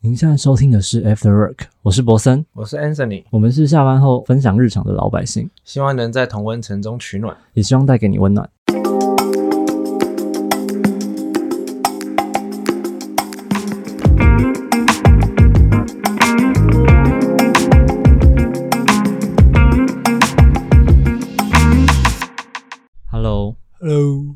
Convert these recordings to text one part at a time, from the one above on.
您现在收听的是 After Work，我是博森，我是 Anthony，我们是下班后分享日常的老百姓，希望能在同温层中取暖。也希望带给你温暖。Hello，Hello，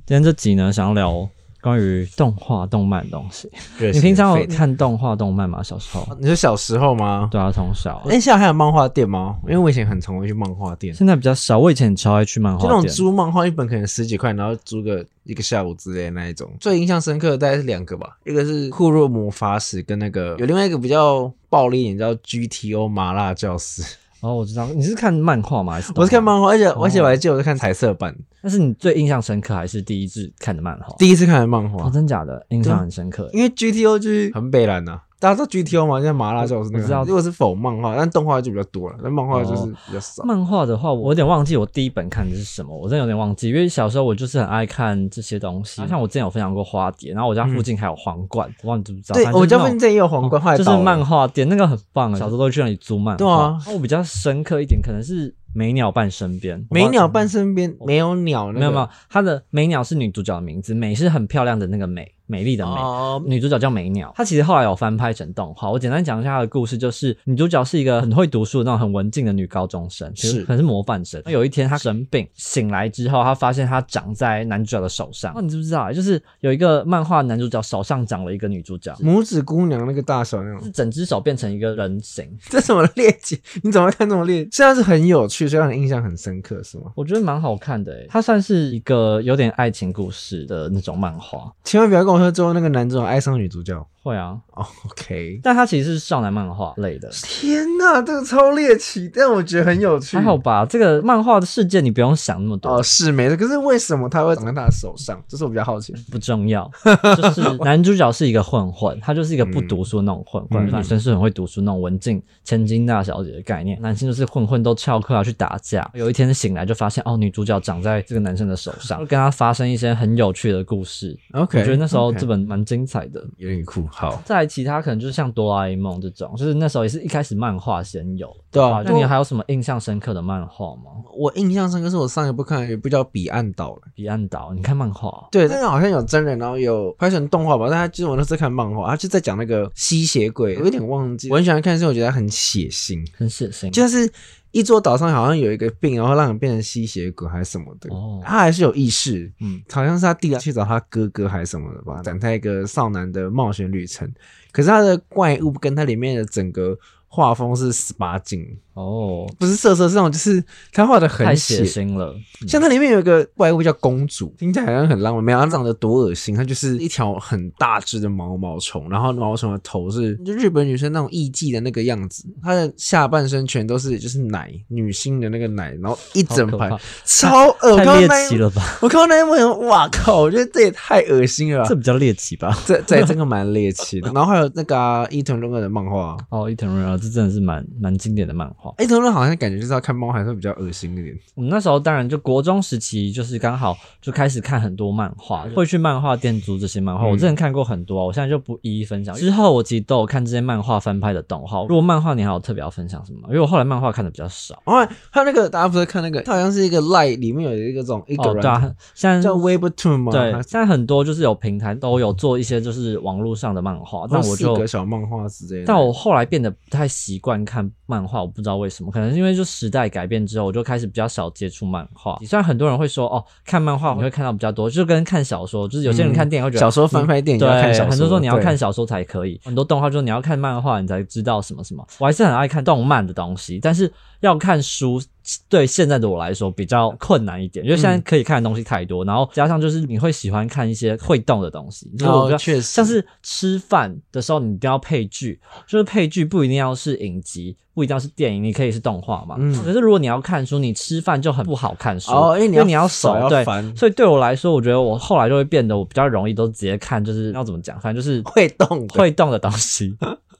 今天这集呢，想要聊关于动画、动漫的东西。你你平常有看动画、动漫吗？小时候？你是小时候吗？对啊，从小。哎，现在还有漫画店吗？因为我以前很常会去漫画店，现在比较少，我以前超爱去漫就那种。租漫画一本可能十几块，然后租个一个下午之类的那一种。最印象深刻的大概是两个吧，一个是库洛魔法使，跟那个有另外一个比较暴力一点叫 GTO 麻辣教师。哦，我知道，你是看漫画吗？还是我是看漫画，而且哦而且我还记得我是看彩色版，但是你最印象深刻还是第一次看的漫画？第一次看的漫哦，画，真假的，印象很深刻。因为 GTO 就是很北蓝呐、大家知道 GTO 吗？像麻辣教师那个，我知道如果是否漫画，但动画就比较多了，但漫画就是比较少。漫画的话，我有点忘记我第一本看的是什么，我真的有点忘记，因为小时候我就是很爱看这些东西。像我之前有分享过花蝶，然后我家附近还有皇冠，我忘记知不知道？对，我家附近这也有皇冠，就是漫画店，那个很棒啊，小时候都去那里租漫画。对啊然后我比较深刻一点，可能是美鸟伴身边。美鸟伴身身边没有鸟，那个没有没有，它的美鸟是女主角的名字，美是很漂亮的那个美，美丽的美。哦，女主角叫美鸟，她其实后来有翻拍成动画。我简单讲一下她的故事，就是女主角是一个很会读书的那种很文静的女高中生，其实是可能是模范生。那有一天她生病，醒来之后，她发现她长在男主角的手上。那你知不知道？就是有一个漫画男主角手上长了一个女主角，拇指姑娘那个大小那种是种，整只手变成一个人形。这什么猎奇？你怎么会看这么猎？现在是很有趣，所以让你印象很深刻，是吗？我觉得蛮好看的诶，它算是一个有点爱情故事的那种漫画。千万不要跟我说最后那个男主角爱上女主角。会啊，哦，OK。但他其实是少男漫画类的。天哪，这个超猎奇，但我觉得很有趣。还好吧，这个漫画的世界你不用想那么多。哦，是没错。可是为什么他会长在他的手上？这是我比较好奇。不重要，就是男主角是一个混混，他就是一个不读书那种混混，嗯女生是很会读书那种文静千金大小姐的概念，男性就是混混都翘课要去打架。有一天醒来就发现哦，女主角长在这个男生的手上，跟他发生一些很有趣的故事。OK，我觉得那时候 OK 这本蛮精彩的。有点酷。好，再来其他可能就是像哆啦 A 梦这种，就是那时候也是一开始漫画先有。对啊那你还有什么印象深刻的漫画吗？我印象深刻是我上一部看的有一部叫《彼岸岛》了。彼岸岛，你看漫画哦？对，但是好像有真人，然后有拍成动画吧。但他就是我那次看漫画，他就在讲那个吸血鬼，我有点忘记。我很喜欢看，是因为我觉得它很血腥，很血腥。就是一座岛上好像有一个病，然后让你变成吸血鬼还是什么的。哦他还是有意识，嗯，好像是他弟弟去找他哥哥还是什么的吧，展开一个少男的冒险旅程。可是他的怪物跟他里面的整个画风是十八禁，哦，不是色色，是那种就是他画的太很血腥了。嗯像它里面有一个怪物叫公主，听起来好像很浪漫，没有它长得多恶心。它就是一条很大只的毛毛虫，然后毛毛虫的头是就日本女生那种艺妓的那个样子，它的下半身全都是就是奶，女性的那个奶，然后一整排超恶，我看太猎奇了吧？我看到那一幕，我哇靠！我觉得这也太恶心了吧这。比较猎奇吧？这这这个蛮猎奇的，然后还有那个啊伊藤润二的漫画，哦，伊藤润二，这真的是蛮蛮经典的漫画。伊藤润二好像感觉就是要看猫还是会比较恶心一点。我们那时候当然就国中时期，就是刚好就开始看很多漫画，会去漫画店租这些漫画。嗯我之前看过很多啊，我现在就不一一分享。之后我其实都有看这些漫画翻拍的动画。如果漫画你还有特别要分享什么？因为我后来漫画看的比较少。然后还有那个大家不是看那个，它好像是一个 Light 里面有一个这种一个哦，人、对啊，现在叫 Webtoon 吗？对，现在很多就是有平台都有做一些就是网络上的漫画，但我就格小漫画之类的。但我后来变得不太习惯看漫画，我不知道为什么，可能是因为就时代改变之后，我就开始比较少接触漫画。虽然很多人会说哦，看漫画你会看到比较多，就跟看小说，就是有些人看电影会觉得、小说翻拍电影对，很多说你要看小说才可以，很多动画就是你要看漫画你才知道什么什么。我还是很爱看动漫的东西，但是要看书。对现在的我来说比较困难一点，因为现在可以看的东西太多，然后加上就是你会喜欢看一些会动的东西，就是我比较哦确实像是吃饭的时候你一定要配剧，就是配剧不一定要是影集，不一定要是电影，你可以是动画嘛。嗯可是如果你要看书，你吃饭就很不好看书，哦，因为你要手要对。翻，所以对我来说，我觉得我后来就会变得我比较容易都直接看，就是要怎么讲，反正就是会动的，会动的东西，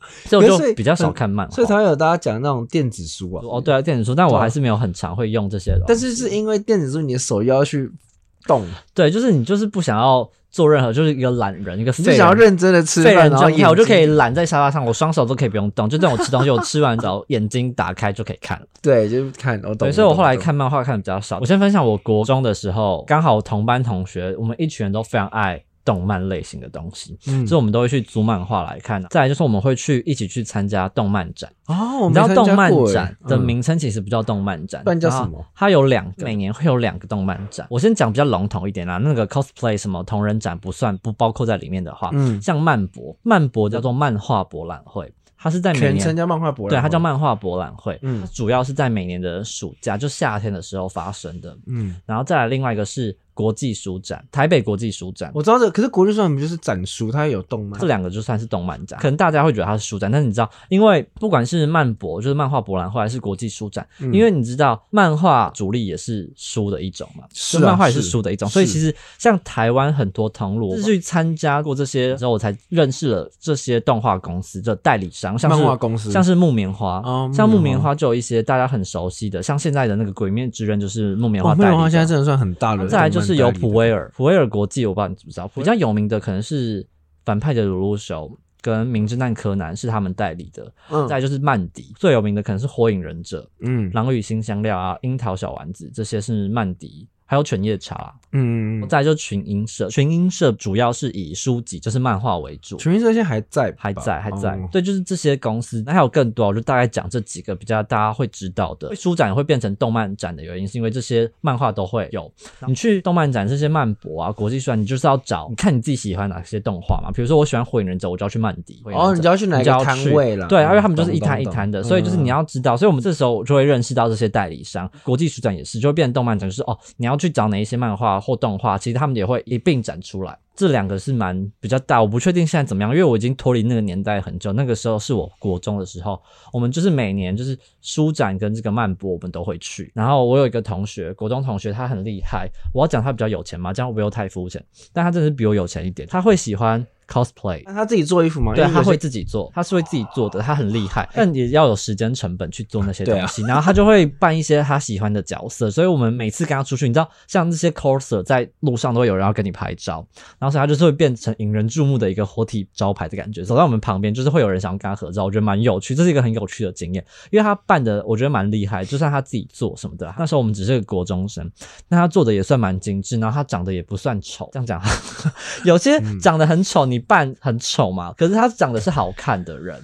所以我就比较少看漫画。所以才会有大家讲那种电子书啊。哦，对啊，电子书，但我还是没有很常会用这些的。但是是因为电子书你的手要去动，对，就是你就是不想要做任何，就是一个懒人，一个人。想要认真的吃废饭，然后人状态，我就可以懒在沙发上，我双手都可以不用动，就这种吃东西，我吃完之后眼睛打开就可以看了。对，就是看我懂。对，所以我后来看漫画看的比较少。我先分享我国中的时候，刚好同班同学，我们一群人都非常爱动漫类型的东西，嗯所以我们都会去租漫画来看。再来就是我们会去一起去参加动漫展。哦，我你知道动漫展的嗯名称其实不叫动漫展，不然叫什么它有两个，每年会有两个动漫展。我先讲比较笼统一点啦，那个 cosplay 什么同人展不算，不包括在里面的话，嗯像漫博，漫博叫做漫画博览会，它是在每全称年。叫漫画博览对，它叫漫画博览会，嗯它主要是在每年的暑假，就夏天的时候发生的。嗯，然后再来另外一个是国际书展，台北国际书展，我知道这，可是国际书展不就是展书，它有动漫？这，两个就算是动漫展，可能大家会觉得它是书展，但是你知道，因为不管是漫博，就是漫画博览会，还是国际书展，嗯。因为你知道漫画主力也是书的一种嘛，是漫画也是是书的一种，所以其实像台湾很多通路，是去参加过这些之后，我才认识了这些动画公司的代理商，像是漫画公司。像是木棉花，哦像木木棉花就有一些大家很熟悉的，像现在的那个《鬼面之刃》就是木棉花哦，代理木棉花现在真的算很大的。再来就是有普威尔，普威尔国际，我不知道你知不知道，比较有名的可能是反派的鲁鲁修跟名侦探柯南是他们代理的，嗯。再就是曼迪，最有名的可能是火影忍者、嗯。狼与新香料啊、樱桃小丸子，这些是曼迪。还有犬夜叉，嗯嗯，再来就是群英社，群英社主要是以书籍，就是漫画为主，群英社现在还在，还在还在，哦对，就是这些公司，那还有更多，我就大概讲这几个比较大家会知道的。书展会变成动漫展的原因，是因为这些漫画都会有。你去动漫展这些漫博啊、国际书展，你就是要找，你看你自己喜欢哪些动画嘛。比如说我喜欢火影忍者，我就要去曼迪。哦，你就要去哪一个摊位了？对，嗯因为他们就是一摊一摊的，懂所以就是你嗯要知道，所以我们这时候就会认识到这些代理商。国际书展也是，就会变成动漫展，就是哦，你要去找哪一些漫画或动画，其实他们也会一并展出来。这两个是蛮比较大，我不确定现在怎么样，因为我已经脱离那个年代很久。那个时候是我国中的时候，我们就是每年就是书展跟这个漫博，我们都会去。然后我有一个同学，国中同学，他很厉害。我要讲他比较有钱嘛，这样会不会太肤浅？但他真的是比我有钱一点，他会喜欢 cosplay。那他自己做衣服吗？对，他会自己做，他是会自己做的，他很厉害，但也要有时间成本去做那些东西。然后他就会扮一些他喜欢的角色，所以我们每次跟他出去，你知道，像这些 coser 在路上都会有人要跟你拍照，然后所以他就是会变成引人注目的一个活体招牌的感觉。走在我们旁边，就是会有人想要跟他合照，我觉得蛮有趣，这是一个很有趣的经验，因为他扮的我觉得蛮厉害，就算他自己做什么的，那时候我们只是个国中生，那他做的也算蛮精致，然后他长得也不算丑，这样讲，有些嗯长得很丑，你扮很丑嘛，可是他长得是好看的人，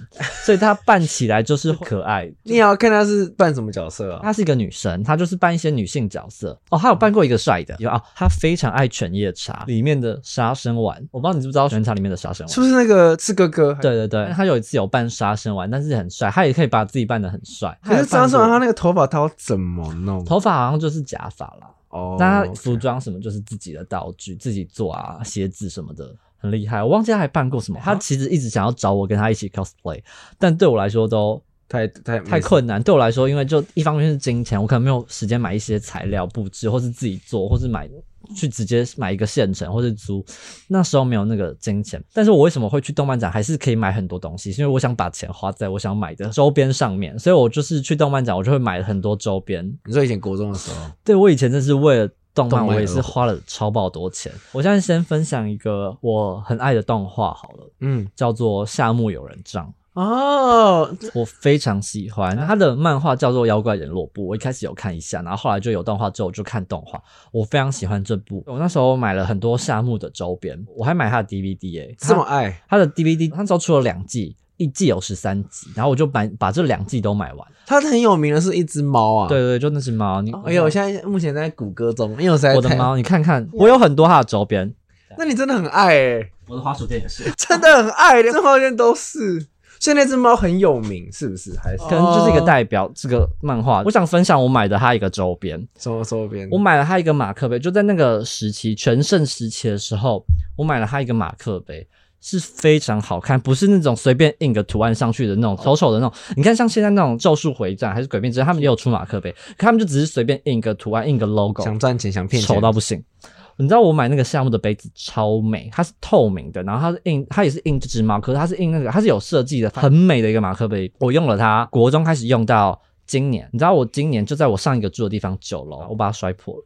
所以他扮起来就是可爱。你也要看他是扮什么角色啊？她是一个女生，她就是扮一些女性角色哦。她有扮过一个帅的，有啊，她非常爱犬夜叉里面的杀生丸，我不知道你知不知道犬夜叉里面的杀生丸是。不是那个是哥哥？对对对，他有一次有扮杀生丸，但是很帅，他也可以把自己扮得很帅。可是张他有扮过胜他那个头发他要怎么弄？头发好像就是假发啦，哦，那他服装什么就是自己的道具，自己做啊，鞋子什么的。很厉害，我忘记他还办过什么。他其实一直想要找我跟他一起 cosplay，但对我来说都太太太困难。对我来说，因为就一方面是金钱，我可能没有时间买一些材料布置，或是自己做，或是买去直接买一个现成，或是租。那时候没有那个金钱。但是我为什么会去动漫展，还是可以买很多东西？是因为我想把钱花在我想买的周边上面，所以我就是去动漫展，我就会买很多周边。你说以前国中的时候，对我以前真是为了动漫，我也是花了超爆多钱。我现在先分享一个我很爱的动画好了，嗯，叫做《夏目友人帐》。哦，我非常喜欢他的漫画叫做《妖怪人落部》，我一开始有看一下，然后后来就有动画之后我就看动画，我非常喜欢这部。我那时候买了很多夏目的周边，我还买他的 DVD 哎、这么爱，他的 DVD 那时候出了两季，一季有十三集，然后我就把把这两季都买完。它很有名的是一只猫啊。对，对，就那只猫，你哎呦，我现在目前在谷歌中，因为我在，我的猫，你看看，我有很多它的周边，那你真的很爱哎，我的花鼠店也是。真的很爱，连花鼠店都是。所以那只猫很有名，是不是？还是可能就是一个代表这个漫画。我想分享我买的它一个周边，什么周边？我买了它一个马克杯，就在那个时期全盛时期的时候，我买了它一个马克杯。是非常好看，不是那种随便印个图案上去的那种丑丑的那种。你看，像现在那种《咒术回战》还是《鬼灭之刃》，他们也有出马克杯，可他们就只是随便印个图案，印个 logo，想赚钱，想骗钱，丑到不行。你知道我买那个项目的杯子超美，它是透明的，然后它是印，它也是印这只猫，可是它是印那个，它是有设计的，很美的一个马克杯。我用了它，国中开始用到今年。你知道我今年就在我上一个住的地方九楼，我把它摔破了。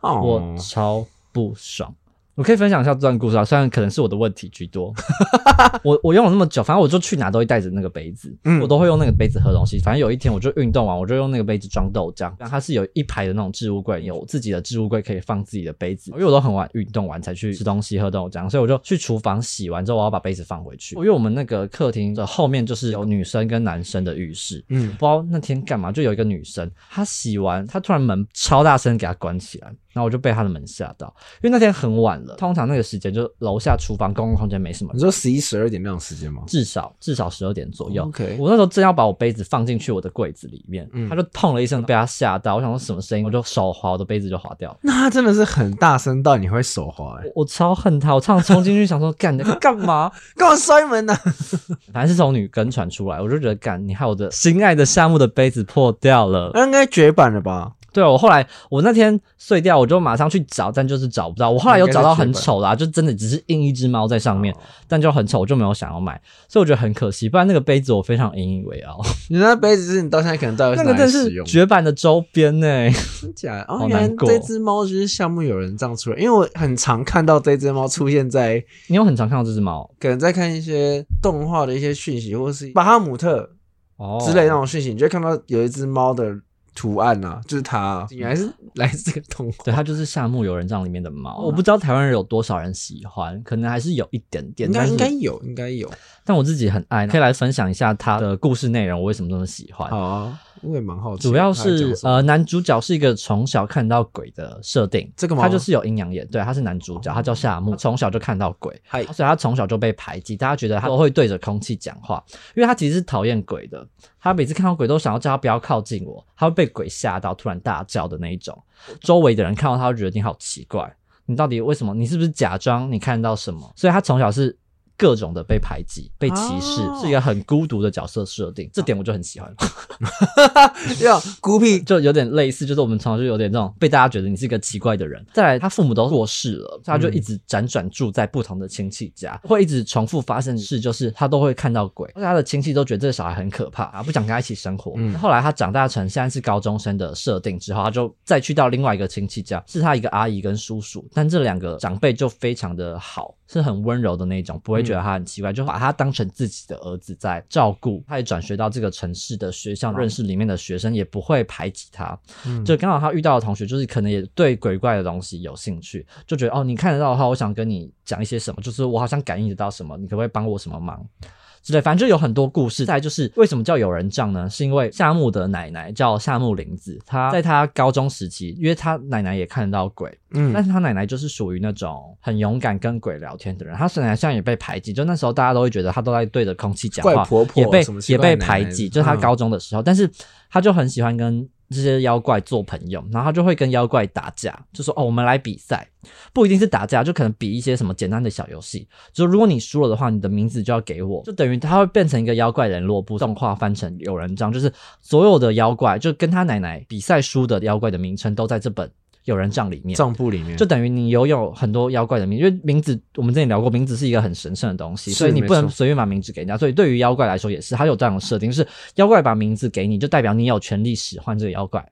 哦我超不爽。我可以分享一下这段故事啊，虽然可能是我的问题居多。我我用了那么久，反正我就去哪都会带着那个杯子，嗯我都会用那个杯子喝东西。反正有一天我就运动完，我就用那个杯子装豆浆。然后它是有一排的那种置物柜，有自己的置物柜可以放自己的杯子。因为我都很晚运动完才去吃东西喝豆浆，所以我就去厨房洗完之后，我要把杯子放回去。因为我们那个客厅的后面就是有女生跟男生的浴室，嗯，不知道那天干嘛，就有一个女生，她洗完，她突然门超大声给她关起来，然后我就被她的门吓到，因为那天很晚了，通常那个时间就楼下厨房公共空间没什么人，你说十一十二点那种时间吗？至少至少十二点左右。OK 我那时候正要把我杯子放进去我的柜子里面，嗯他就砰了一声，被他吓到，我想说什么声音，我就手滑，我的杯子就滑掉了。那他真的是很大声到你会手滑、欸，我我超恨他，我常常冲进去想说干你在 干嘛？干嘛摔门呢、反正是从女跟传出来，我就觉得干你害我的心爱的夏目的杯子破掉了。那应该绝版了吧？对我后来我那天碎掉，我就马上去找，但就是找不到。我后来有找到很丑啦、就真的只是印一只猫在上面，但就很丑，我就没有想要买，所以我觉得很可惜。不然那个杯子我非常引以为傲，你那杯子是你到现在可能到底那是？绝版的周边呢、真假的？哦，好原来这只猫就是项目有人这样出来，因为我很常看到这只猫出现在你有很常看到这只猫可能在看一些动画的一些讯息，或是巴哈姆特哦之类那种讯息，你就会看到有一只猫的图案啊，就是它，原来是 来自这个动画。对，它就是夏目友人帐里面的猫。我不知道台湾人有多少人喜欢，可能还是有一点点，应该有，应该有。但我自己很爱，可以来分享一下它的故事内容，我为什么这么喜欢。好啊，我也蛮好奇。主要是呃，男主角是一个从小看到鬼的设定，这个吗他就是有阴阳眼，对，他是男主角，他叫夏目，从小就看到鬼，所以他从小就被排挤，大家觉得他都会对着空气讲话，因为他其实是讨厌鬼的，他每次看到鬼都想要叫他不要靠近我，他会被鬼吓到突然大叫的那一种，周围的人看到他就觉得你好奇怪，你到底为什么？你是不是假装你看到什么？所以他从小是。各种的被排挤、被歧视，哦是一个很孤独的角色设定，这点我就很喜欢。要孤僻，就有点类似，就是我们从小就有点这种被大家觉得你是一个奇怪的人。再来，他父母都过世了，他就一直辗转住在不同的亲戚家，会一直重复发生的事，就是他都会看到鬼，而且他的亲戚都觉得这个小孩很可怕，啊，不想跟他一起生活。嗯后来他长大成现在是高中生的设定之后，他就再去到另外一个亲戚家，是他一个阿姨跟叔叔，但这两个长辈就非常的好，是很温柔的那种，不会觉得他很奇怪，就把他当成自己的儿子在照顾。他也转学到这个城市的学校，认识里面的学生，也不会排挤他。嗯就刚好他遇到的同学，就是可能也对鬼怪的东西有兴趣，就觉得哦，你看得到的话，我想跟你讲一些什么，就是我好像感应得到什么，你可不可以帮我什么忙？之类，反正就有很多故事。再就是为什么叫有人帐呢？是因为夏目的奶奶叫夏目玲子，她在她高中时期，因为她奶奶也看得到鬼，嗯但嗯，是她奶奶就是属于那种很勇敢跟鬼聊天的人。她奶奶现在也被排挤，就那时候大家都会觉得她都在对着空气讲话，怪婆婆也被也被排挤。就是她嗯高中的时候，但是她就很喜欢跟这些妖怪做朋友，然后他就会跟妖怪打架，就说哦，我们来比赛，不一定是打架，就可能比一些什么简单的小游戏。就如果你输了的话，你的名字就要给我，就等于他会变成一个妖怪联络簿，动画翻成有人章，就是所有的妖怪，就跟他奶奶比赛输的妖怪的名称都在这本有人帐里面。帐簿里面就等于你拥有很多妖怪的名，因为名字我们之前聊过，名字是一个很神圣的东西，所以你不能随便把名字给人家。所以对于妖怪来说也是，它有这样的设定，就是妖怪把名字给你，就代表你有权利使唤这个妖怪。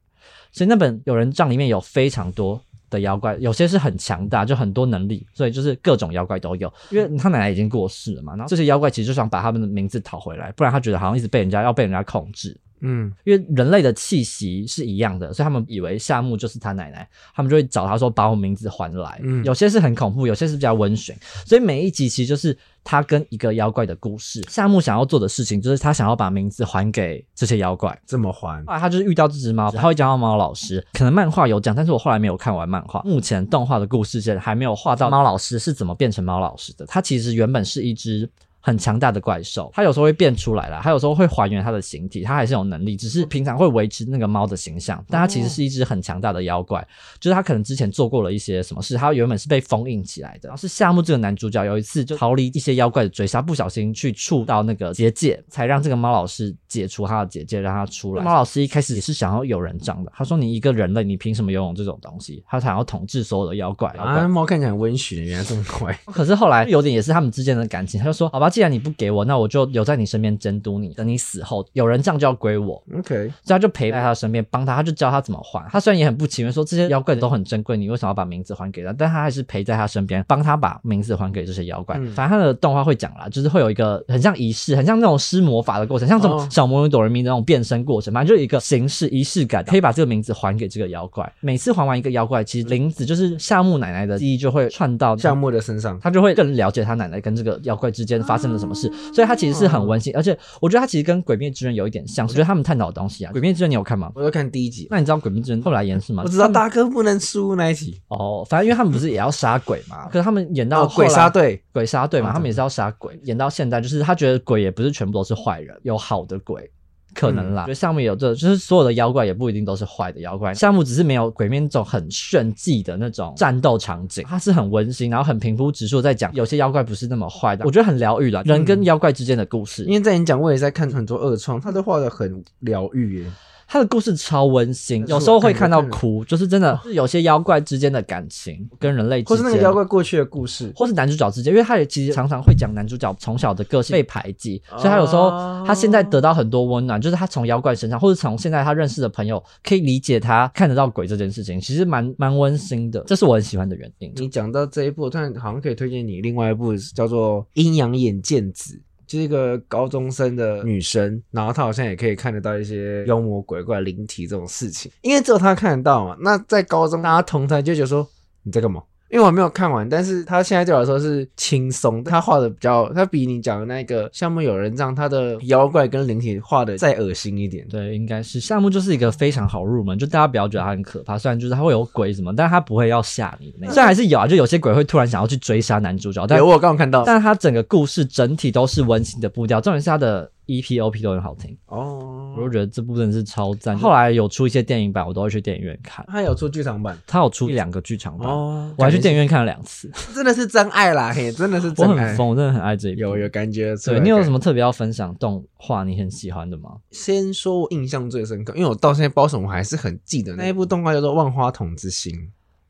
所以那本有人帐里面有非常多的妖怪，有些是很强大，就很多能力，所以就是各种妖怪都有。因为他奶奶已经过世了嘛，然后这些妖怪其实就想把他们的名字讨回来，不然他觉得好像一直被人家要被人家控制。嗯，因为人类的气息是一样的，所以他们以为夏目就是他奶奶，他们就会找他说把我名字还来。嗯有些是很恐怖，有些是比较温驯，所以每一集其实就是他跟一个妖怪的故事。夏目想要做的事情就是他想要把名字还给这些妖怪。怎么还后来他就是遇到这只猫，他会叫到猫老师。可能漫画有讲，但是我后来没有看完漫画。目前动画的故事线还没有画到猫老师是怎么变成猫老师的。他其实原本是一只。很强大的怪兽，它有时候会变出来啦，它有时候会还原它的形体，它还是有能力，只是平常会维持那个猫的形象，但它其实是一只很强大的妖怪，就是它可能之前做过了一些什么事，它原本是被封印起来的，然后是夏目这个男主角有一次就逃离一些妖怪的追杀，不小心去触到那个结界，才让这个猫老师解除他的结界，让他出来。猫老师一开始也是想要有人帐的，他说你一个人类，你凭什么拥有这种东西？他想要统治所有的妖怪。妖怪啊，猫看起来很温驯，原来这么乖。可是后来有点也是他们之间的感情，他就说好吧，既然你不给我，那我就留在你身边监督你，等你死后有人这样就要归我。OK，所以他就陪在他身边，帮他，他就教他怎么还。他虽然也很不情愿，说这些妖怪都很珍贵，你为什么要把名字还给他？但他还是陪在他身边，帮他把名字还给这些妖怪。嗯反正他的动画会讲啦，就是会有一个很像仪式，很像那种施魔法的过程，像这种哦小魔女哆人咪的那种变身过程，反正就有一个形式仪式感，可以把这个名字还给这个妖怪。每次还完一个妖怪，其实林子就是夏目奶奶的记忆就会串到夏目的身上，他就会更了解他奶奶跟这个妖怪之间发生了什么事，所以他其实是很温馨，而且我觉得他其实跟《鬼灭之刃》有一点像，我觉得他们探讨的东西啊，《鬼灭之刃》你有看吗？我有看第一集，那你知道《鬼灭之刃》后来演是吗？我知道大哥不能输那一集，哦，反正因为他们不是也要杀鬼嘛，可是他们演到哦，鬼杀队，鬼杀队嘛，哦他们也是要杀鬼，演到现在就是他觉得鬼也不是全部都是坏人，有好的鬼。可能啦，嗯。觉得项目有这，就是所有的妖怪也不一定都是坏的妖怪，项目只是没有鬼面那种很炫技的那种战斗场景，它是很温馨，然后很平铺直述在讲有些妖怪不是那么坏的，我觉得很疗愈啦，人跟妖怪之间的故事，因为在你讲，我也在看很多二创，他都画的很疗愈耶。他的故事超温馨，有时候会看到哭，就是真的是有些妖怪之间的感情跟人类之间，或是那个妖怪过去的故事，或是男主角之间，因为他也其实常常会讲男主角从小的个性被排挤，所以他有时候哦他现在得到很多温暖，就是他从妖怪身上，或者从现在他认识的朋友可以理解他看得到鬼这件事情，其实蛮蛮温馨的，这是我很喜欢的原因。你讲到这一部，我突然好像可以推荐你另外一部叫做《阴阳眼见子》。就是一个高中生的女生，然后她好像也可以看得到一些妖魔鬼怪、灵体这种事情，因为只有她看得到嘛。那在高中大家同台就觉得说你在干嘛？因为我还没有看完，但是他现在对我来说是轻松，他画的比较，他比你讲的那个项目有人让他的妖怪跟灵体画的再恶心一点。对，应该是项目就是一个非常好入门，就大家不要觉得它很可怕，虽然就是它会有鬼什么，但是它不会要吓你的那种。虽然还是有啊，就有些鬼会突然想要去追杀男主角，但有，我刚刚看到但它整个故事整体都是温馨的步调，重点是它的 EP、OP 都很好听，哦我就觉得这部真的是超赞。后来有出一些电影版，我都会去电影院看。他有出剧场版他有出一两个剧场版，哦我还去电影院看了两次。真的是真爱啦，嘿，真的是真爱。我很疯，我真的很爱这一部。有有感觉。对你有什么？特别要分享动画你很喜欢的吗？先说我印象最深刻，因为我到现在不知道什么我还是很记得那一部动画叫做《万花筒之心》，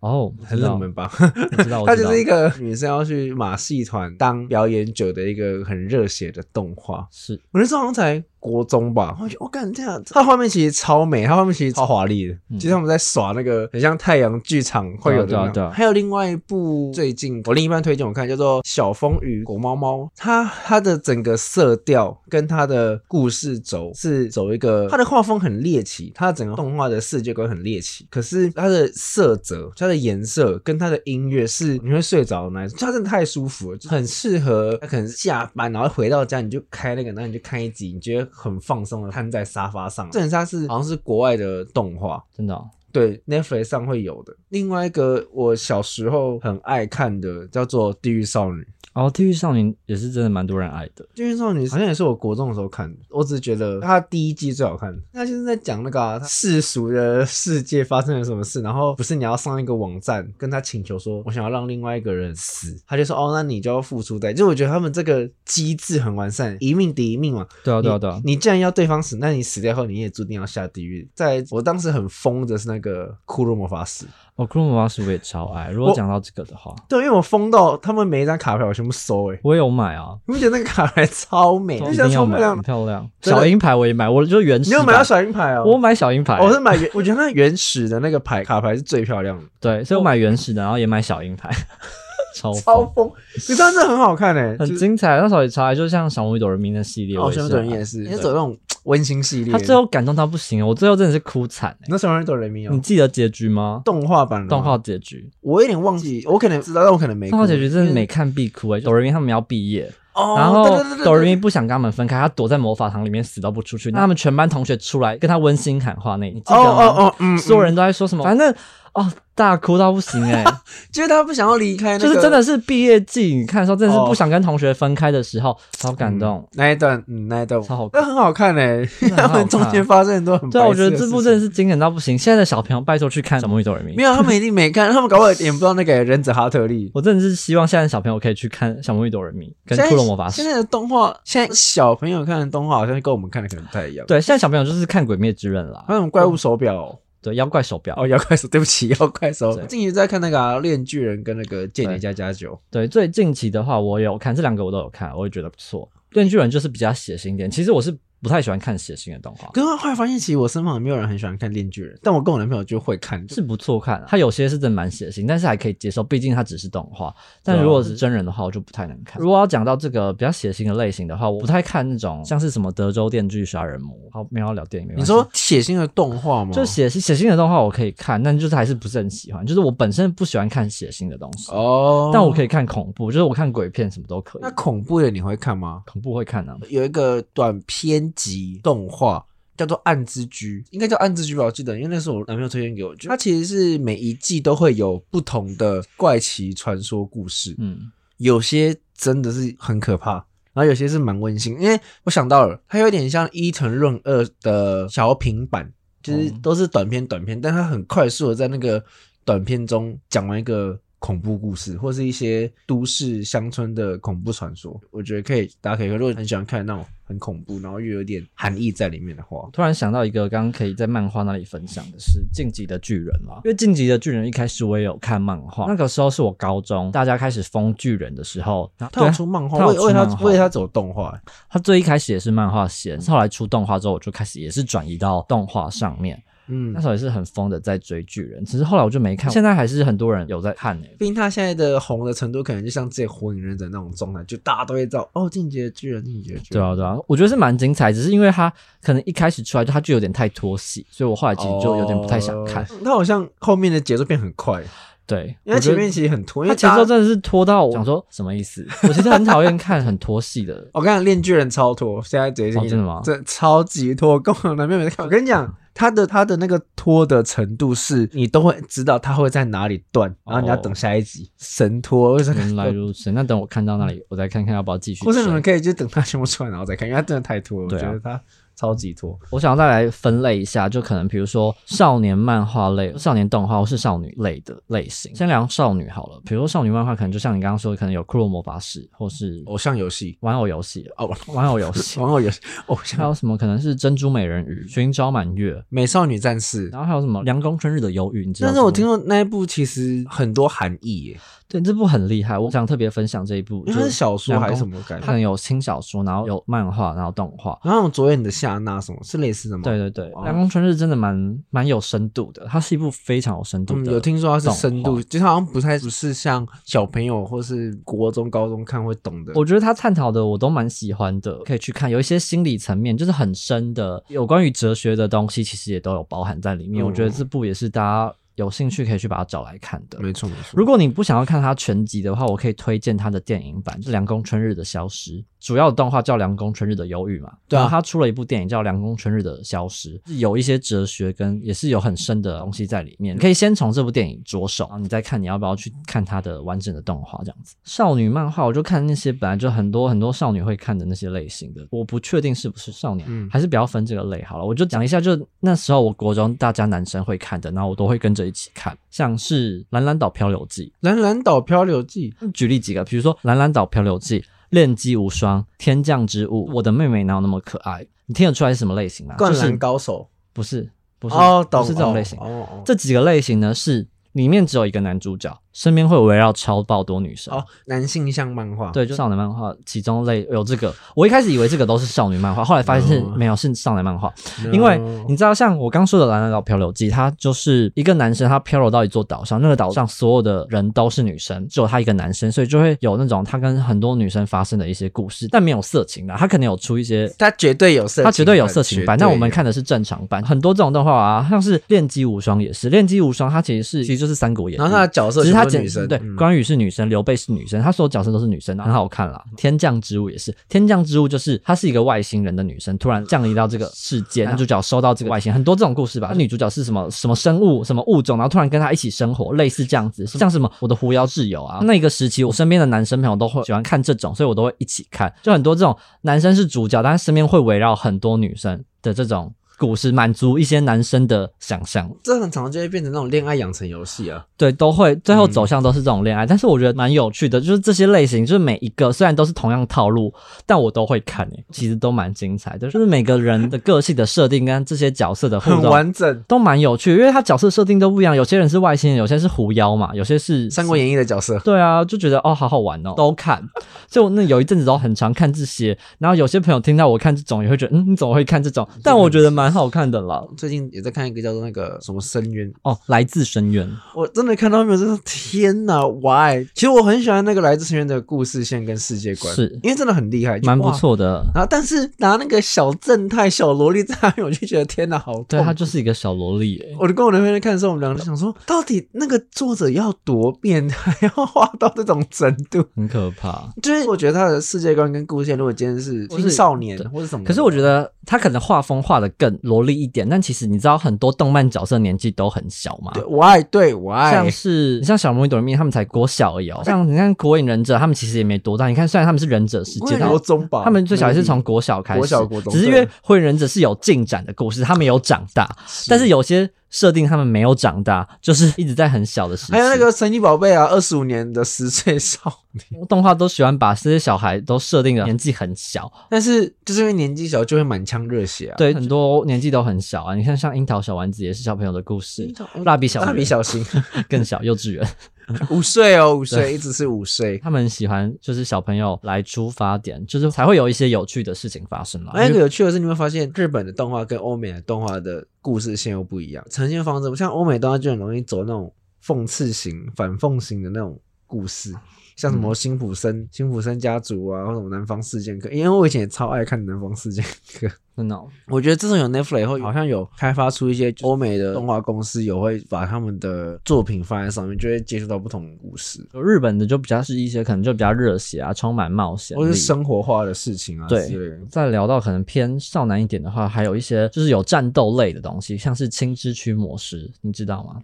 哦，很冷门吧？我知道，我知道，它就是一个女生要去马戏团当表演者的一个很热血的动画。是我那时候好像才国中吧，我觉得我感这样，它画面其实超美，它画面其实超华丽的，嗯。其实我们在耍那个很像太阳剧场会有的那种。对啊对啊对啊。还有另外一部最近我另一半推荐我看，叫做《小风与果猫猫》，它它的整个色调跟它的故事轴是走一个，它的画风很猎奇，它整个动画的世界观很猎奇，可是它的色泽、它的颜色跟它的音乐是你会睡着的那一种，它真的太舒服了，就很适合可能下班然后回到家你就开那个，然后你就看一集，你觉得很放松的瘫在沙发上。这很像是好像是国外的动画，真的哦、对，Netflix 上会有的。另外一个我小时候很爱看的叫做《地狱少女》，哦，地狱少女也是真的蛮多人爱的。《地狱少女》好像也是我国中的时候看的，我只是觉得它第一季最好看。它就是在讲那个、啊、世俗的世界发生了什么事，然后不是你要上一个网站跟他请求说，我想要让另外一个人死，他就说哦，那你就要付出代价。就我觉得他们这个机制很完善，一命抵一命嘛。对啊，对啊，对啊。你既然要对方死，那你死掉后你也注定要下地狱。在我当时很疯的是那个骷髅魔法师，哦，库洛魔法师我也超爱。如果讲到这个的话，对，因为我疯到他们每一张卡牌我全部收、欸，我也有买啊，你不觉得那个卡牌超美？一就像定要买，超漂亮很。漂亮。小鹰牌我也买，我就原始。你有买到小鹰牌啊？我买小鹰牌，我是买原，我觉得那原始的那个牌卡牌是最漂亮的，对，所以我买原始的，然后也买小鹰牌，超疯超疯。可是它真的很好看诶，很精彩。那时候也超爱，就像小魔女朵人民的系列，哦，小人人爱也是，也走那种温馨系列。他最后感动到不行了，我最后真的是哭惨欸那小人人民你哦，记得结局吗？动画版的吗动画结局，我有点忘记，我可能知道，但我可能没。动画结局真的每看必哭哎。哆瑞咪他们要毕业，哦，然后哆瑞咪不想跟他们分开，他躲在魔法堂里面死都不出去。那他们全班同学出来跟他温馨喊话那，你记得哦吗？哦哦，嗯，所有人嗯都在说什么？反正哦，大哭到不行哎、就是他不想要离开，那个就是真的是毕业季，你看的时候真的是哦不想跟同学分开的时候，超感动。嗯那一段，嗯，那一段超好那很好看诶，真的很好看他们中间发生很多很对啊，我觉得这部真的是经典到不行。现在的小朋友拜托去看《小魔女哆瑞咪没》，有，他们一定没看，他们搞不好也不知道那个忍者哈特利。我真的是希望现在的小朋友可以去看《小魔女哆瑞咪》跟《骷髅魔法使现》。在的动画，现在小朋友看的动画好像跟我们看的可能不太一样。，对，现在小朋友就是看《鬼灭之刃》啦还。有什么怪物手表哦，对，妖怪手表。哦，妖怪手，对不起，妖怪手。近期在看那个啊《炼巨人》跟那个《间谍加加九》，对，最近期的话，我有看这两个，我都有看，我也觉得不错。炼巨人就是比较血腥一点，其实我是不太喜欢看血腥的动画，可是后来发现，其实我身旁也没有人很喜欢看《恋巨人》，但我跟我男朋友就会看，是不错看、啊。它有些是真的蛮血腥，但是还可以接受，毕竟它只是动画。但如果是真人的话，我就不太能看。如果要讲到这个比较血腥的类型的话，我不太看那种像是什么德州电锯杀人魔。好，没有要聊电影，你说血腥的动画吗？就血腥血腥的动画我可以看，但就是还是不是很喜欢。就是我本身不喜欢看血腥的东西，哦，但我可以看恐怖，就是我看鬼片什么都可以那。恐怖的你会看吗？恐怖会看啊，有一个短篇集动画叫做《暗之居》，应该叫《暗之居》吧？我记得，因为那是我男朋友推荐给我。就它其实是每一季都会有不同的怪奇传说故事，嗯，有些真的是很可怕，然后有些是蛮温馨。因为我想到了，它有点像伊藤润二的小品版，就是哦都是短片短片，但它很快速的在那个短片中讲完一个。恐怖故事，或是一些都市乡村的恐怖传说，我觉得可以，大家可以，如果很喜欢看那种很恐怖，然后又有点含义在里面的话，突然想到一个，刚刚可以在漫画那里分享的是《晋级的巨人》嘛，因为《晋级的巨人》一开始我也有看漫画，那个时候是我高中，大家开始封巨人的时候，他有对出漫画，他为为他为他走动画，他最一开始也是漫画先，后来出动画之后，我就开始也是转移到动画上面。嗯那，时候也是很疯的在追巨人，只是后来我就没看，现在还是很多人有在看呢、毕竟他现在的红的程度，可能就像之前火影忍者那种状态，就大家都会知道哦，进阶巨人，进阶巨人，对啊，对啊，我觉得是蛮精彩，只是因为他可能一开始出来就他就有点太拖戏，所以我后来其实就有点不太想看。哦他好像后面的节奏变很快，对，因为前面其实很拖，因他为大家。节奏真的是拖到我想说什么意思？我其实很讨厌看很拖戏的。我跟你讲，练巨人超拖，现在直接哦真的吗这超级拖，跟我男朋友在看。我跟你讲，他的他的那个拖的程度是，你都会知道他会在哪里断，然后你要等下一集。神拖，为什么？原来如此，那等我看到那里，我再看看要不要继续追。或者你们可以就等他全部出来然后再看，因为他真的太拖了，我觉得他超级多。我想要再来分类一下，就可能比如说少年漫画类、少年动画或是少女类的类型。先聊少女好了，比如说少女漫画，可能就像你刚刚说的，可能有《骷髅魔法师》或是偶像游戏玩偶游戏哦，玩偶游戏，玩偶游戏，偶还像有什么可能是珍珠美人鱼、寻找满月，美少女战士。然后还有什么凉宫春日的忧郁？但是我听说那一部其实很多含义耶，对这部很厉害，我想特别分享这一部，因为它就是小说还是什么感觉？它可能有轻小说，然后有漫画，然后动画。然后昨夜你的夏娜什么是类似的吗？对对对，哦凉宫春日真的蛮蛮有深度的，它是一部非常有深度嗯，的。有听说它是深度，就是好像不太不是像小朋友或是国中、高中看会懂的。我觉得他探讨的我都蛮喜欢的，可以去看。有一些心理层面就是很深的，有关于哲学的东西，其实也都有包含在里面。嗯我觉得这部也是大家有兴趣可以去把它找来看的。没错没错。如果你不想要看它全集的话，我可以推荐它的电影版，是《凉宫春日的消失》。主要的动画叫《凉宫春日的忧郁》嘛，对啊然后他出了一部电影叫《凉宫春日的消失》，有一些哲学跟也是有很深的东西在里面。你可以先从这部电影着手，然后你再看你要不要去看它的完整的动画这样子。少女漫画我就看那些本来就很多很多少女会看的那些类型的，我不确定是不是少年，嗯还是不要分这个类好了。我就讲一下，就那时候我国中大家男生会看的，然后我都会跟着一起看，像是《蓝蓝岛漂流记》。蓝蓝岛漂流记举例几个，比如说《蓝蓝岛漂流记》《恋姬无双》《天降之物》《我的妹妹哪有那么可爱》，你听得出来是什么类型吗？灌篮就是高手不是不是不是这种类型。哦哦哦这几个类型呢是里面只有一个男主角，身边会围绕超爆多女生。哦，男性向漫画，对，就少男漫画，其中类有这个。我一开始以为这个都是少女漫画，后来发现是哦没有，是少男漫画。No，因为你知道，像我刚说的《蓝蓝岛漂流记》，它就是一个男生，他漂流到一座岛上，那个岛上所有的人都是女生，只有他一个男生，所以就会有那种他跟很多女生发生的一些故事，但没有色情的，他可能有出一些。他绝对有色情，他绝对有色情版，绝对但我们看的是正常版。很多这种动画啊，像是《恋姬无双》也是，《恋姬无双》它其实是其实就是《三国演义》，然后他的角色其实他女生，对，嗯关羽是女生，刘备是女生，他所有角色都是女生，很好看啦。天降之物也是，天降之物就是她是一个外星人的女生，突然降临到这个世界，男主角收到这个外星，很多这种故事吧。女主角是什么什么生物什么物种，然后突然跟他一起生活，类似这样子，像什么我的狐妖挚友啊。那个时期，我身边的男生朋友都会喜欢看这种，所以我都会一起看。就很多这种男生是主角，但是身边会围绕很多女生的这种故事，满足一些男生的想象。这很常就会变成那种恋爱养成游戏啊。对，都会最后嗯走向都是这种恋爱，但是我觉得蛮有趣的，就是这些类型，就是每一个虽然都是同样套路，但我都会看诶，其实都蛮精彩的，就是每个人的个性的设定跟这些角色的互很动。完整，都蛮有趣，因为他角色设定都不一样，有些人是外星人，有些是狐妖嘛，有些是《三国演义》的角色。对啊，就觉得哦，好好玩哦，都看。所以我那有一阵子都很常看这些，然后有些朋友听到我看这种，也会觉得，嗯，你怎么会看这种？但我觉得蛮好看的啦。最近也在看一个叫做那个什么深渊，哦，来自深渊，我真的看到没有？真的天哪，why？其实我很喜欢那个来自深渊的故事线跟世界观，是因为真的很厉害，蛮不。错的。然后，但是拿那个小正太、小萝莉在那边，我就觉得天哪，好痛。对，他就是一个小萝莉耶。我就跟我男朋友看的时候，我们两个就想说，到底那个作者要多变态，要画到这种程度？很可怕。就是我觉得他的世界观跟故事线，如果今天是青少年或者什么，可是我觉得他可能画风画的更萝莉一点，但其实你知道很多动漫角色年纪都很小嘛。对我爱，对我爱像，是你像小魔女朵咪，他们才国小而已哦。像你看火影忍者，他们其实也没多大。你看，虽然他们是忍者世界，但国中吧，他们最小也是从国小开始，国小国中只是因为火影忍者是有进展的故事，他们有长大，但是有些设定他们没有长大，就是一直在很小的时期。还有那个神奇宝贝啊，二十五年的十岁少年，动画都喜欢把这些小孩都设定的年纪很小，但是就是因为年纪小，就会满腔热血啊。对，很多年纪都很小啊。你看，像樱桃小丸子也是小朋友的故事，蜡笔小蜡笔小新 更小，幼稚园。五岁哦，五岁一直是五岁。他们喜欢就是小朋友来出发点，就是才会有一些有趣的事情发生嘛。还个有趣的是，你会发现日本的动画跟欧美的动画的故事线又不一样，呈现方式像欧美动画就很容易走那种讽刺型、反讽型的那种故事。像什么辛普森、辛普森家族啊，或者什么南方四剑客，因为我以前也超爱看南方四剑客。真的哦、我觉得自从有 Netflix 以后，好像有开发出一些欧美的动画公司有会把他们的作品放在上面，就会接触到不同的故事，日本的就比较是一些可能就比较热血啊，充满冒险力，或是生活化的事情啊对。再聊到可能偏少男一点的话，还有一些就是有战斗类的东西，像是《青之驱魔师》，你知道吗？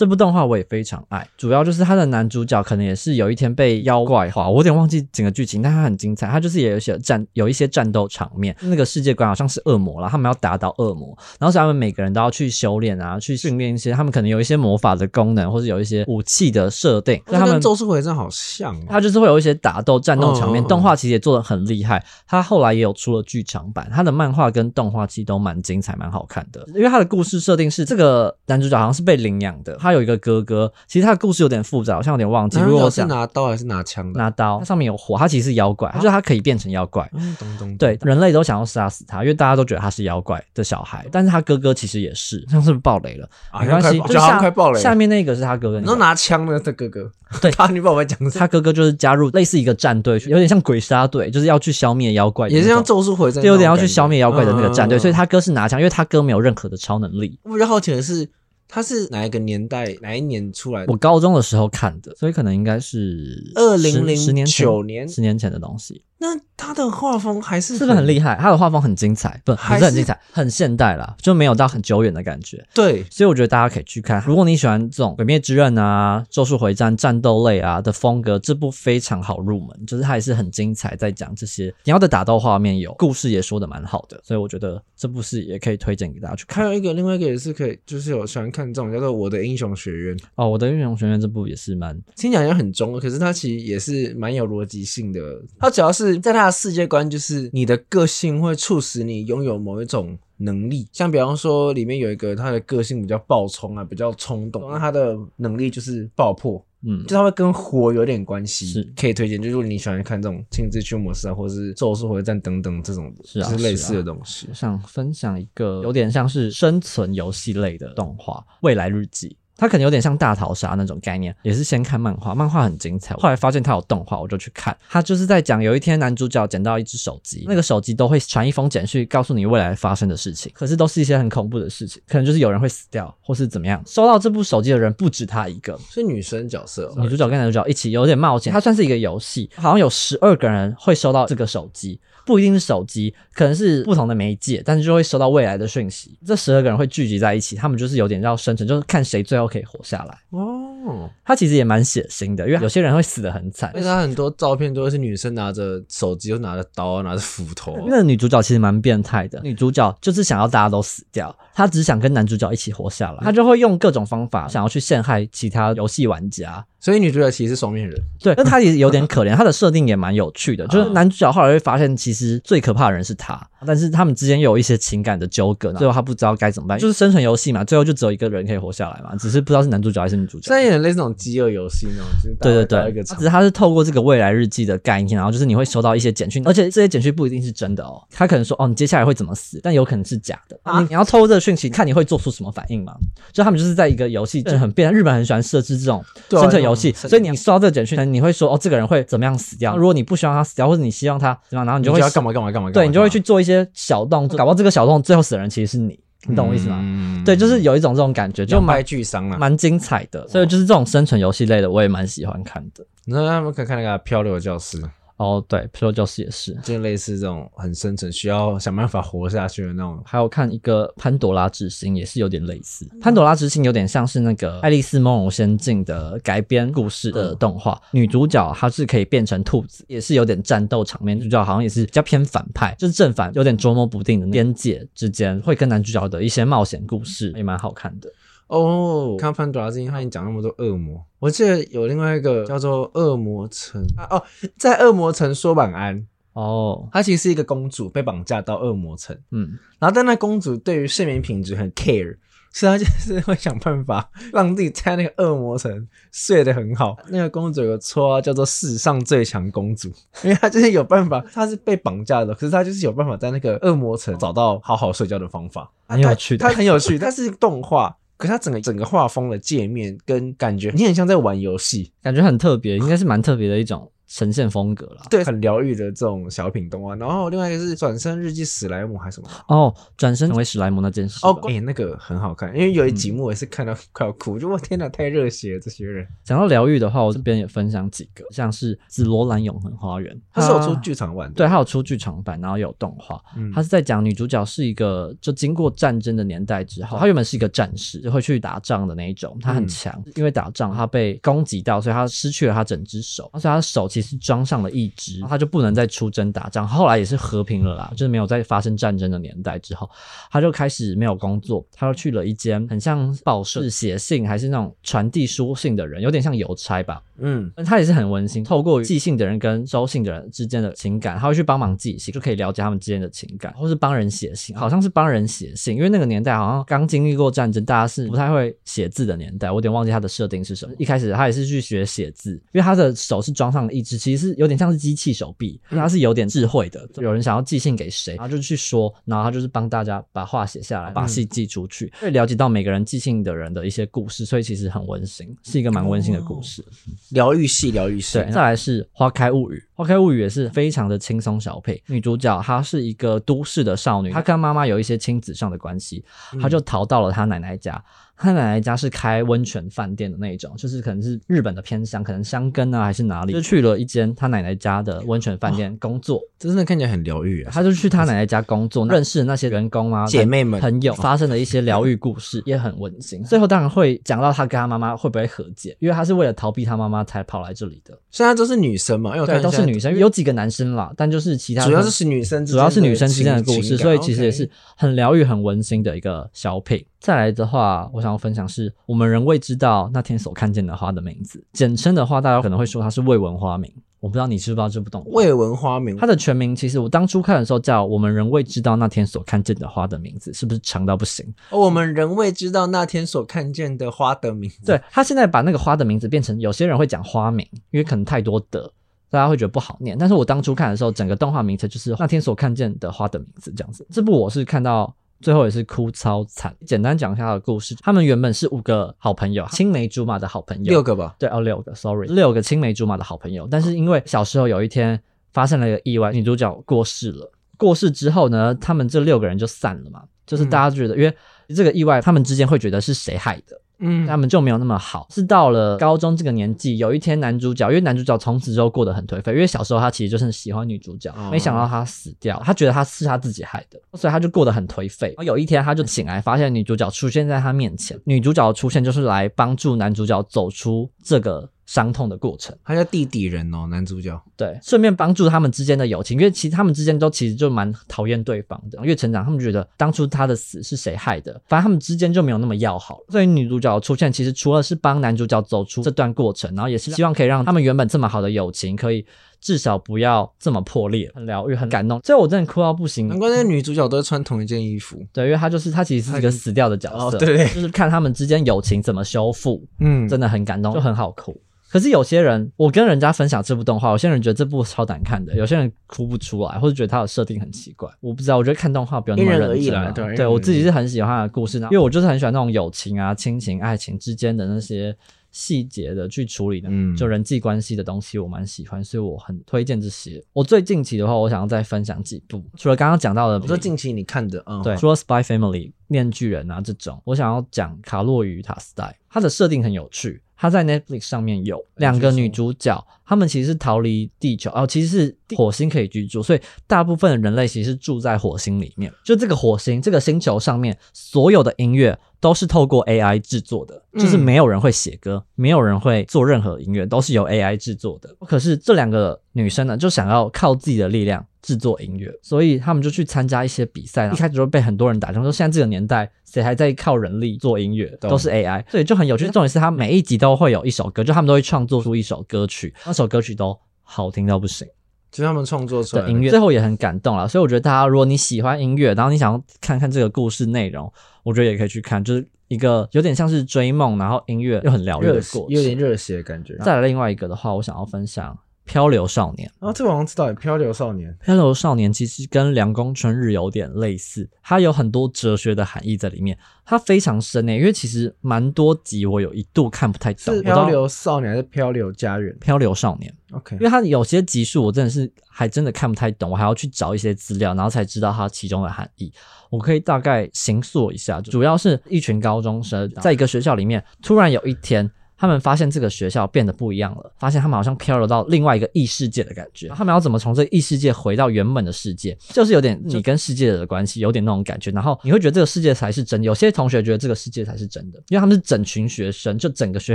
这部动画我也非常爱，主要就是它的男主角可能也是有一天被妖怪化，我有点忘记整个剧情，但他很精彩，他就是也有一些战有一些战斗场面，那个世界观好像是恶魔啦，他们要打倒恶魔，然后是他们每个人都要去修炼啊，去训练一些他们可能有一些魔法的功能，或者有一些武器的设定，所以他们咒术回战》好像哦，它就是会有一些打斗、战斗场面，动画其实也做的很厉害。它后来也有出了剧场版，它的漫画跟动画其实都蛮精彩、蛮好看的。因为它的故事设定是这个男主角好像是被领养的，他有一个哥哥。其实他的故事有点复杂，好像有点忘记。如果我想拿刀还是拿枪的？拿刀，它上面有火，它其实是妖怪，就是它可以变成妖怪。嗯，懂懂。对，人类都想要杀死他，因为大家都觉得他是妖怪的小孩，但是他哥哥其实也是，像是不是爆雷了？啊没关系，快就像快爆雷下面那个是他哥哥，你说拿枪的这哥哥，对 他，你把我讲的他哥哥就是加入类似一个战队，有点像鬼杀队，就是要去消灭妖怪也是像《咒术回战》，就有点要去消灭妖怪的那个战队，所以他他哥是拿枪，因为他哥没有任何的超能力。我比较好奇的是，他是哪一个年代哪一年出来的我？高中的时候看的，所以可能应该是2009十年前年十年前的东西，那他的画风还是是不是很厉害？他的画风很精彩，不不还是是很精彩，很现代啦，就没有到很久远的感觉。对，所以我觉得大家可以去看，如果你喜欢这种《鬼灭之刃》啊、《咒术回战》战斗类啊的风格，这部非常好入门，就是它也是很精彩，在讲这些你要的打斗画面有，故事也说的蛮好的，所以我觉得这部是也可以推荐给大家去看。还有一个另外一个也是可以，就是有喜欢看这种叫做《我的英雄学院》，哦，我的英雄学院这部也是蛮听起来很中，可是它其实也是蛮有逻辑性的。它主要是在他的世界观，就是你的个性会促使你拥有某一种能力。像比方说，里面有一个他的个性比较暴冲啊，比较冲动，那他的能力就是爆破。嗯就他会跟火有点关系，是可以推荐。就是如果你喜欢看这种亲自驱魔师啊，或者是咒术回战等等这种，是啊就是类似的东西。想分享一个有点像是生存游戏类的动画《未来日记》。它可能有点像大逃杀那种概念，也是先看漫画，漫画很精彩。后来发现它有动画，我就去看。它就是在讲有一天男主角捡到一只手机，那个手机都会传一封简讯告诉你未来发生的事情，可是都是一些很恐怖的事情，可能就是有人会死掉，或是怎么样。收到这部手机的人不止他一个，是女生角色哦、女主角跟男主角一起有点冒险，它算是一个游戏，好像有十二个人会收到这个手机，不一定是手机，可能是不同的媒介，但是就会收到未来的讯息。这十二个人会聚集在一起，他们就是有点要生存，就是看谁最后可以活下来。哦，他，其实也蛮血腥的，因为有些人会死的很惨而且。他很多照片都是女生拿着手机，又拿着刀，拿着斧头。那个女主角其实蛮变态的，女主角就是想要大家都死掉，她只想跟男主角一起活下来，她就会用各种方法想要去陷害其他游戏玩家。所以女主角其实是双面人。对，那她也有点可怜，她的设定也蛮有趣的，就是男主角后来会发现，其实最可怕的人是他，但是他们之间又有一些情感的纠葛，最后他不知道该怎么办，就是生存游戏嘛，最后就只有一个人可以活下来嘛，只是不知道是男主角还是女主角。虽然有点类似那种饥饿游戏那种，就是对对对。只是他是透过这个未来日记的概念，然后就是你会收到一些简讯，而且这些简讯不一定是真的哦，他可能说哦你接下来会怎么死，但有可能是假的。啊？你你要透过这个讯息，看你会做出什么反应嘛？就他们就是在一个游戏，就很变，日本很喜欢设置这种生存游戏，所以你收到这个简讯，你会说哦这个人会怎么样死掉？如果你不希望他死掉，或者你希望他怎么样，然后你就会你就要干嘛干嘛干嘛干嘛，对你就会去做一些小动作，搞不好这个小动作最后死的人其实是你，你懂我意思吗？嗯对，就是有一种这种感觉，就蛮俱伤了。蛮精彩的，所以就是这种生存游戏类的，我也蛮喜欢看的。你说他们可以看那个漂流教室，哦，对，皮罗教室也是，就类似这种很深层需要想办法活下去的那种。还有看一个潘多拉之心，也是有点类似。潘多拉之心有点像是那个《爱丽丝梦游仙境》的改编故事的动画，女主角她是可以变成兔子，也是有点战斗场面。主角好像也是比较偏反派，就是正反有点捉摸不定的边界之间，会跟男主角的一些冒险故事也蛮好看的。哦，看潘多拉之前，他已经讲那么多恶魔，我记得有另外一个叫做恶魔城。啊哦，在恶魔城说晚安，哦，她其实是一个公主被绑架到恶魔城，嗯，然后但那公主对于睡眠品质很 care，所以她就是会想办法让自己在那个恶魔城睡得很好。那个公主有个绰号叫做世上最强公主，因为她就是有办法，她是被绑架的，可是她就是有办法在那个恶魔城找到好好睡觉的方法，很有趣的。它很有趣，它是动画。可是它整个整个画风的界面跟感觉，你很像在玩游戏，感觉很特别，应该是蛮特别的一种呈现风格了。对，很疗愈的这种小品动画。然后另外一个是《转身日记》史莱姆还是什么？哦，转身成为史莱姆那件事吧。哦，哎、那个很好看，因为有一集幕也是看到快要哭，就我天哪，太热血了，这些人。讲到疗愈的话，我这边也分享几个，像是《紫罗兰永恒花园》，它是有出剧场版的，对，它有出剧场版，然后有动画。嗯它是在讲女主角是一个就经过战争的年代之后，她原本是一个战士，就会去打仗的那一种，她很嗯强，因为打仗她被攻击到，所以她失去了她整只手，所以她的手其实装上了一支，他就不能再出征打仗。后来也是和平了啦，就是没有再发生战争的年代之后，他就开始没有工作，他就去了一间很像报社，是写信还是那种传递书信的人，有点像邮差吧。嗯，他也是很温馨，透过寄信的人跟收信的人之间的情感，他会去帮忙寄信，就可以了解他们之间的情感，或是帮人写信，好像是帮人写信，因为那个年代好像刚经历过战争，大家是不太会写字的年代，我有点忘记他的设定是什么。一开始他也是去学写字，因为他的手是装上了一只，其实是有点像是机器手臂，它是有点智慧的。有人想要寄信给谁，然后就去说，然后他就是帮大家把话写下来，把信寄出去，会了解到每个人寄信的人的一些故事，所以其实很温馨，是一个蛮温馨的故事。疗愈系，疗愈系，对，再来是《花开物语》，《花开物语》也是非常的轻松小配。女主角她是一个都市的少女，她跟妈妈有一些亲子上的关系，她就逃到了她奶奶家。她奶奶家是开温泉饭店的那种，就是可能是日本的偏乡，可能香根啊还是哪里，就去了一间她奶奶家的温泉饭店工作。这真的看起来很疗愈啊。她就去她奶奶家工作，认识那些员工啊、姐妹们朋友，发生的一些疗愈故事 也很温馨。最后当然会讲到她跟她妈妈会不会和解，因为她是为了逃避她妈妈才跑来这里的。现在都是女生嘛，因为我，看都是女生，有几个男生啦，但就是其他主要是女生主要是女生之间的故事，所以其实也是很疗愈、很温馨的一个小品。再来的话，我想要分享是我们仍未知道那天所看见的花的名字，简称的话，大家可能会说它是未闻花名。我不知道你知不知道这部动画。未闻花名，它的全名其实我当初看的时候叫《我们仍未知道那天所看见的花的名字》，是不是长到不行？哦我们仍未知道那天所看见的花的名字。对他现在把那个花的名字变成有些人会讲花名，因为可能太多的，大家会觉得不好念。但是我当初看的时候，整个动画名称就是那天所看见的花的名字这样子。这部我是看到。最后也是哭超惨。简单讲一下他的故事，他们原本是五个好朋友，青梅竹马的好朋友，六个吧，对哦，六个，sorry，六个青梅竹马的好朋友。但是因为小时候有一天发生了一个意外，女主角过世了。过世之后呢，他们这六个人就散了嘛，就是大家觉得，因为这个意外，他们之间会觉得是谁害的。嗯他们就没有那么好。是到了高中这个年纪，有一天男主角，因为男主角从此之后过得很颓废，因为小时候他其实就是喜欢女主角，哦没想到他死掉，他觉得他是他自己害的，所以他就过得很颓废。然后有一天他就醒来，发现女主角出现在他面前，女主角的出现就是来帮助男主角走出这个伤痛的过程。他叫地底人哦，男主角。对，顺便帮助他们之间的友情，因为其实他们之间都其实就蛮讨厌对方的。越成长，他们觉得当初他的死是谁害的，反正他们之间就没有那么要好。所以女主角的出现，其实除了是帮男主角走出这段过程，然后也是希望可以让他们原本这么好的友情，可以至少不要这么破裂，很疗愈，很感动。所以我真的哭到不行。难怪那个女主角都会穿同一件衣服。对，因为她就是她其实是一个死掉的角色，对就是看他们之间友情怎么修复，嗯，真的很感动，就很好哭。可是有些人，我跟人家分享这部动画，有些人觉得这部超难看的，有些人哭不出来，或者觉得它的设定很奇怪。我不知道，我觉得看动画不用那么认真对对我自己是很喜欢它的故事，因为我就是很喜欢那种友情啊、亲情、爱情之间的那些细节的去处理的，嗯就人际关系的东西，我蛮喜欢，所以我很推荐这些。我最近期的话，我想要再分享几部，除了刚刚讲到的，我说近期你看的，嗯，对，除了《Spy Family》面具人啊这种，我想要讲卡洛与塔斯代，它的设定很有趣。它在 Netflix 上面有两个女主角，她们其实是逃离地球哦，其实是火星可以居住，所以大部分的人类其实是住在火星里面。就这个火星这个星球上面，所有的音乐都是透过 AI 制作的，就是没有人会写歌，没有人会做任何音乐，都是由 AI 制作的。可是这两个女生呢，就想要靠自己的力量。制作音乐，所以他们就去参加一些比赛，一开始就被很多人打枪，说现在这个年代谁还在靠人力做音乐，都是 AI，所以就很有趣。重点是他每一集都会有一首歌，就他们都会创作出一首歌曲，那首歌曲都好听到不行。就是他们创作出来的音乐，最后也很感动了。所以我觉得大家，如果你喜欢音乐，然后你想要看看这个故事内容，我觉得也可以去看，就是一个有点像是追梦，然后音乐又很疗愈的过程，有点热血的感觉。再来另外一个的话，我想要分享。漂流少年啊，这我好像知道。漂流少年，漂流少年其实跟凉宫春日有点类似，它有很多哲学的含义在里面，它非常深诶。因为其实蛮多集我有一度看不太懂。是漂流少年还是漂流家园？漂流少年，OK。因为它有些集数我真的是还真的看不太懂，我还要去找一些资料，然后才知道它其中的含义。我可以大概形塑一下，主要是一群高中生在一个学校里面，突然有一天。他们发现这个学校变得不一样了，发现他们好像漂流到另外一个异世界的感觉。他们要怎么从这个异世界回到原本的世界？就是有点你跟世界的关系，有点那种感觉。然后你会觉得这个世界才是真。有些同学觉得这个世界才是真的，因为他们是整群学生，就整个学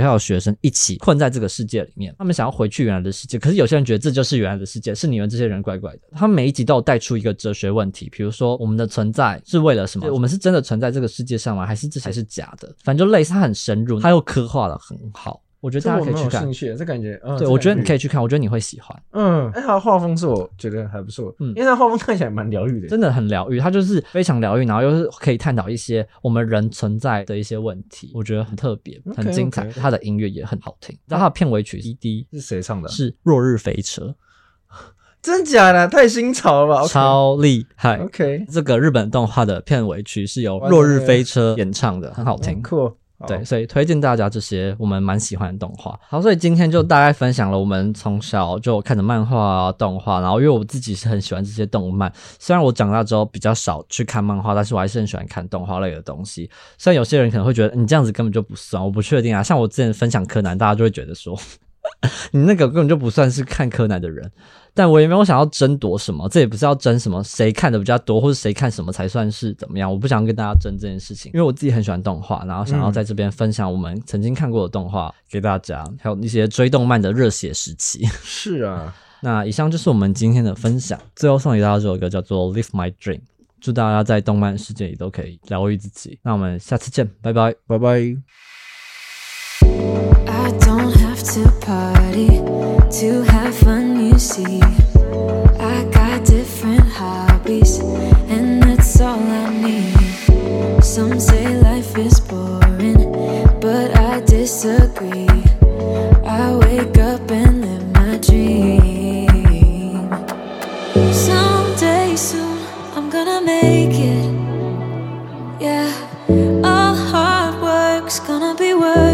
校的学生一起困在这个世界里面。他们想要回去原来的世界，可是有些人觉得这就是原来的世界，是你们这些人怪怪的。他们每一集都有带出一个哲学问题，比如说我们的存在是为了什么？我们是真的存在这个世界上吗？还是这才是假的？反正就类似，它很深入，它又刻画的很好。我觉得大家可以去看，兴趣，这感觉，嗯，对我觉得你可以去看，我觉得你会喜欢，嗯，哎，他的画风是我觉得还不错，嗯，因为他画风看起来蛮疗愈的，真的很疗愈，他就是非常疗愈，然后又是可以探讨一些我们人存在的一些问题，我觉得很特别，很精彩，他的音乐也很好听，然后他的片尾曲 CD 是谁唱的？是落日飞车，真假的？太新潮了吧，超厉害，OK，这个日本动画的片尾曲是由落日飞车演唱的，很好听，酷。对，所以推荐大家这些我们蛮喜欢的动画。好，所以今天就大概分享了我们从小就看的漫画啊、动画，然后因为我自己是很喜欢这些动漫，虽然我长大之后比较少去看漫画，但是我还是很喜欢看动画类的东西。虽然有些人可能会觉得你这样子根本就不算，我不确定啊。像我之前分享柯南，大家就会觉得说 你那个根本就不算是看柯南的人。但我也没有想要争夺什么，这也不是要争什么谁看的比较多，或者谁看什么才算是怎么样。我不想跟大家争这件事情，因为我自己很喜欢动画，然后想要在这边分享我们曾经看过的动画给大家，还有一些追动漫的热血时期。是啊，那以上就是我们今天的分享。最后送给大家这首歌叫做《Live My Dream》，祝大家在动漫世界里都可以疗愈自己。那我们下次见，拜拜，拜拜。To party to have fun, you see. I got different hobbies, and that's all I need. Some say life is boring, but I disagree. I wake up and live my dream. Someday soon, I'm gonna make it. Yeah, all hard work's gonna be worth